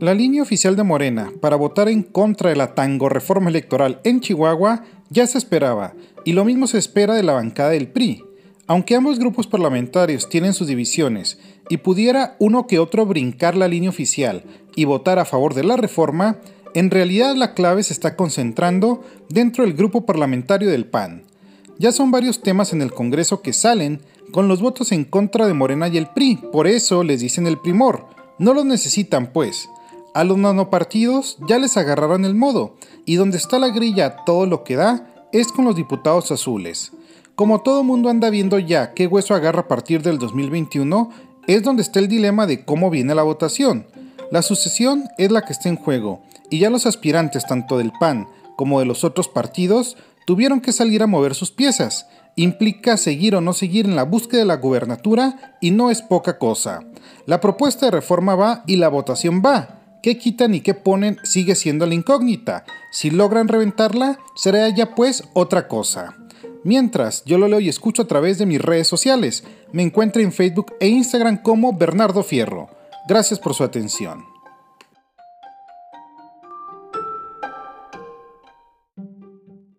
La línea oficial de Morena para votar en contra de la tango reforma electoral en Chihuahua ya se esperaba, y lo mismo se espera de la bancada del PRI. Aunque ambos grupos parlamentarios tienen sus divisiones y pudiera uno que otro brincar la línea oficial y votar a favor de la reforma, en realidad la clave se está concentrando dentro del grupo parlamentario del PAN. Ya son varios temas en el Congreso que salen con los votos en contra de Morena y el PRI, por eso les dicen el primor. No los necesitan, pues. A los nanopartidos ya les agarraron el modo, y donde está la grilla todo lo que da es con los diputados azules. Como todo mundo anda viendo ya qué hueso agarra a partir del 2021, es donde está el dilema de cómo viene la votación. La sucesión es la que está en juego, y ya los aspirantes tanto del PAN como de los otros partidos tuvieron que salir a mover sus piezas. Implica seguir o no seguir en la búsqueda de la gubernatura y no es poca cosa. La propuesta de reforma va y la votación va. ¿Qué quitan y qué ponen sigue siendo la incógnita. Si logran reventarla, será ya pues otra cosa. Mientras, yo lo leo y escucho a través de mis redes sociales. Me encuentro en Facebook e Instagram como Bernardo Fierro. Gracias por su atención.